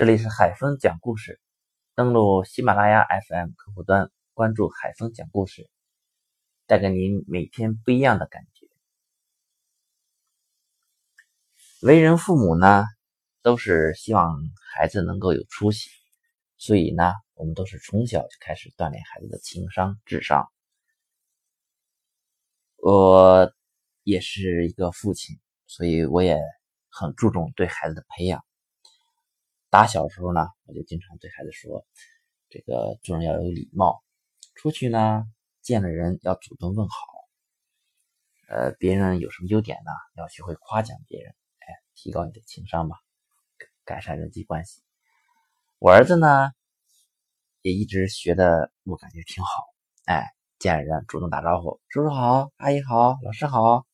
这里是海峰讲故事，登录喜马拉雅 FM 客户端，关注海峰讲故事，带给您每天不一样的感觉。为人父母呢，都是希望孩子能够有出息，所以呢，我们都是从小就开始锻炼孩子的情商、智商。我也是一个父亲，所以我也很注重对孩子的培养。打小时候呢，我就经常对孩子说：“这个做人要有礼貌，出去呢见了人要主动问好。呃，别人有什么优点呢，要学会夸奖别人，哎，提高你的情商吧，改善人际关系。”我儿子呢也一直学的，我感觉挺好。哎，见了人主动打招呼，叔叔好，阿姨好，老师好。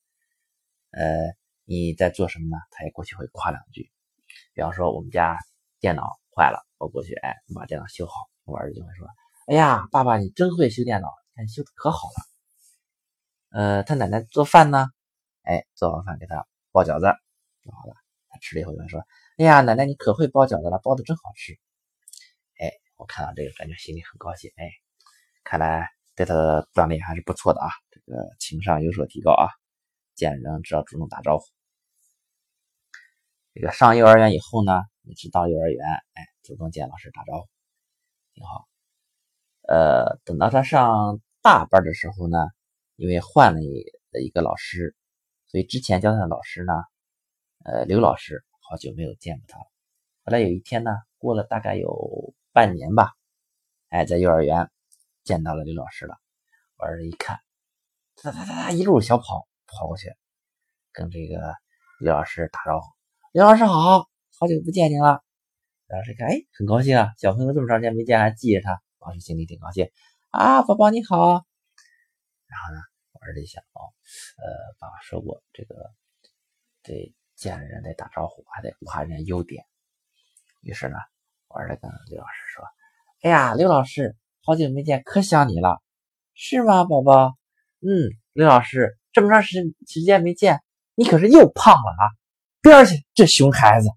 呃，你在做什么呢？他也过去会夸两句。比方说我们家。电脑坏了，我过去，哎，我把电脑修好。我儿子就会说：“哎呀，爸爸你真会修电脑，看修的可好了。”呃，他奶奶做饭呢，哎，做完饭给他包饺子，做好了，他吃了以后就会说：“哎呀，奶奶你可会包饺子了，包的真好吃。”哎，我看到这个感觉心里很高兴，哎，看来对他的锻炼还是不错的啊，这个情商有所提高啊，见人知道主动打招呼。这个上幼儿园以后呢？一直到幼儿园，哎，主动见老师打招呼，挺好。呃，等到他上大班的时候呢，因为换了一一个老师，所以之前教他的老师呢，呃，刘老师好久没有见过他了。后来有一天呢，过了大概有半年吧，哎，在幼儿园见到了刘老师了。我儿子一看，哒哒哒哒一路小跑跑过去，跟这个刘老师打招呼：“刘老师好。”好久不见您了，老师看，哎，很高兴啊，小朋友这么长时间没见，还记着他，老师心里挺高兴啊，宝宝你好。然后呢，我儿子一想，哦，呃，爸爸说过，这个得见人得打招呼，还得夸人家优点。于是呢，我儿子跟刘老师说，哎呀，刘老师，好久没见，可想你了，是吗，宝宝？嗯，刘老师，这么长时时间没见，你可是又胖了啊，边去，这熊孩子。